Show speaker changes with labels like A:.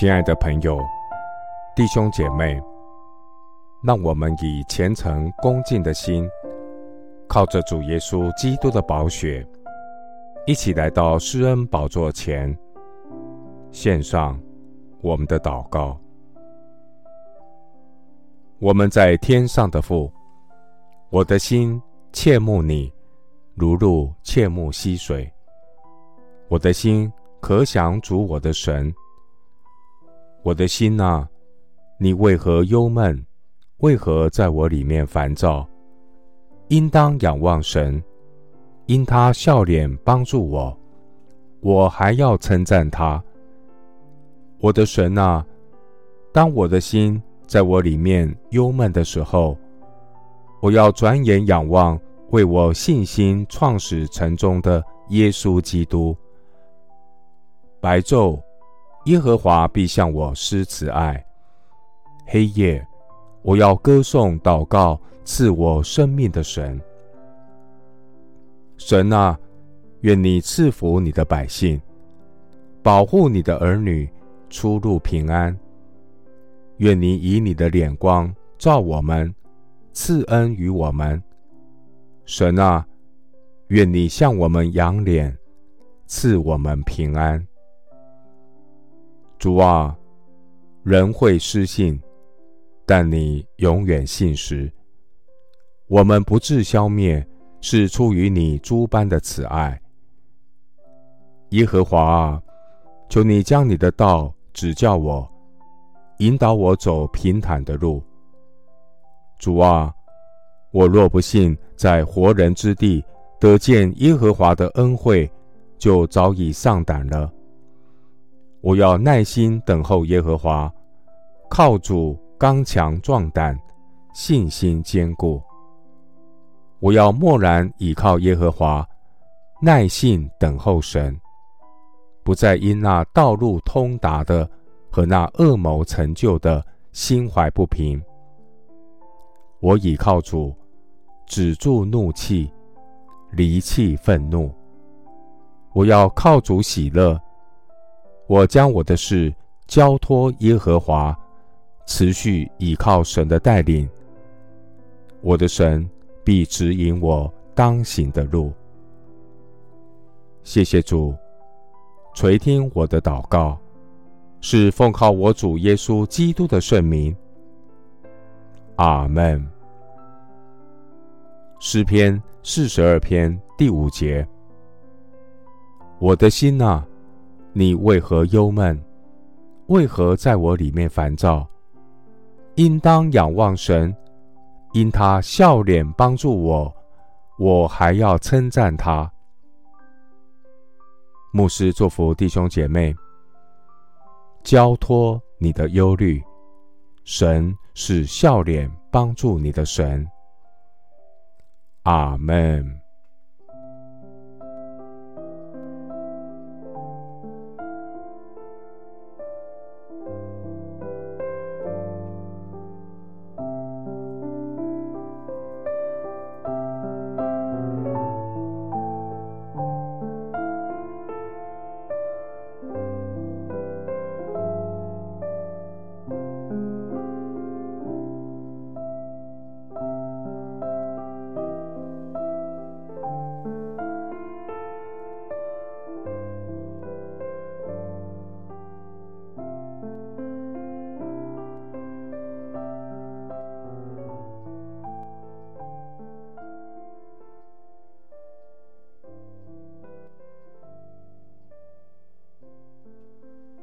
A: 亲爱的朋友、弟兄姐妹，让我们以虔诚恭敬的心，靠着主耶稣基督的宝血，一起来到施恩宝座前，献上我们的祷告。我们在天上的父，我的心切慕你，如鹿切慕溪水。我的心渴想主我的神。我的心啊，你为何忧闷？为何在我里面烦躁？应当仰望神，因他笑脸帮助我，我还要称赞他。我的神啊，当我的心。在我里面忧闷的时候，我要转眼仰望为我信心创始成终的耶稣基督。白昼，耶和华必向我施慈爱；黑夜，我要歌颂祷告赐我生命的神。神啊，愿你赐福你的百姓，保护你的儿女出入平安。愿你以你的脸光照我们，赐恩于我们。神啊，愿你向我们仰脸，赐我们平安。主啊，人会失信，但你永远信实。我们不致消灭，是出于你诸般的慈爱。耶和华啊，求你将你的道指教我。引导我走平坦的路。主啊，我若不信在活人之地得见耶和华的恩惠，就早已丧胆了。我要耐心等候耶和华，靠主刚强壮胆，信心坚固。我要默然倚靠耶和华，耐心等候神，不再因那道路通达的。和那恶谋成就的心怀不平，我倚靠主，止住怒气，离弃愤怒。我要靠主喜乐。我将我的事交托耶和华，持续倚靠神的带领。我的神必指引我当行的路。谢谢主，垂听我的祷告。是奉靠我主耶稣基督的圣名。阿门。诗篇四十二篇第五节：我的心哪，你为何忧闷？为何在我里面烦躁？应当仰望神，因他笑脸帮助我，我还要称赞他。牧师祝福弟兄姐妹。交托你的忧虑，神是笑脸帮助你的神。阿门。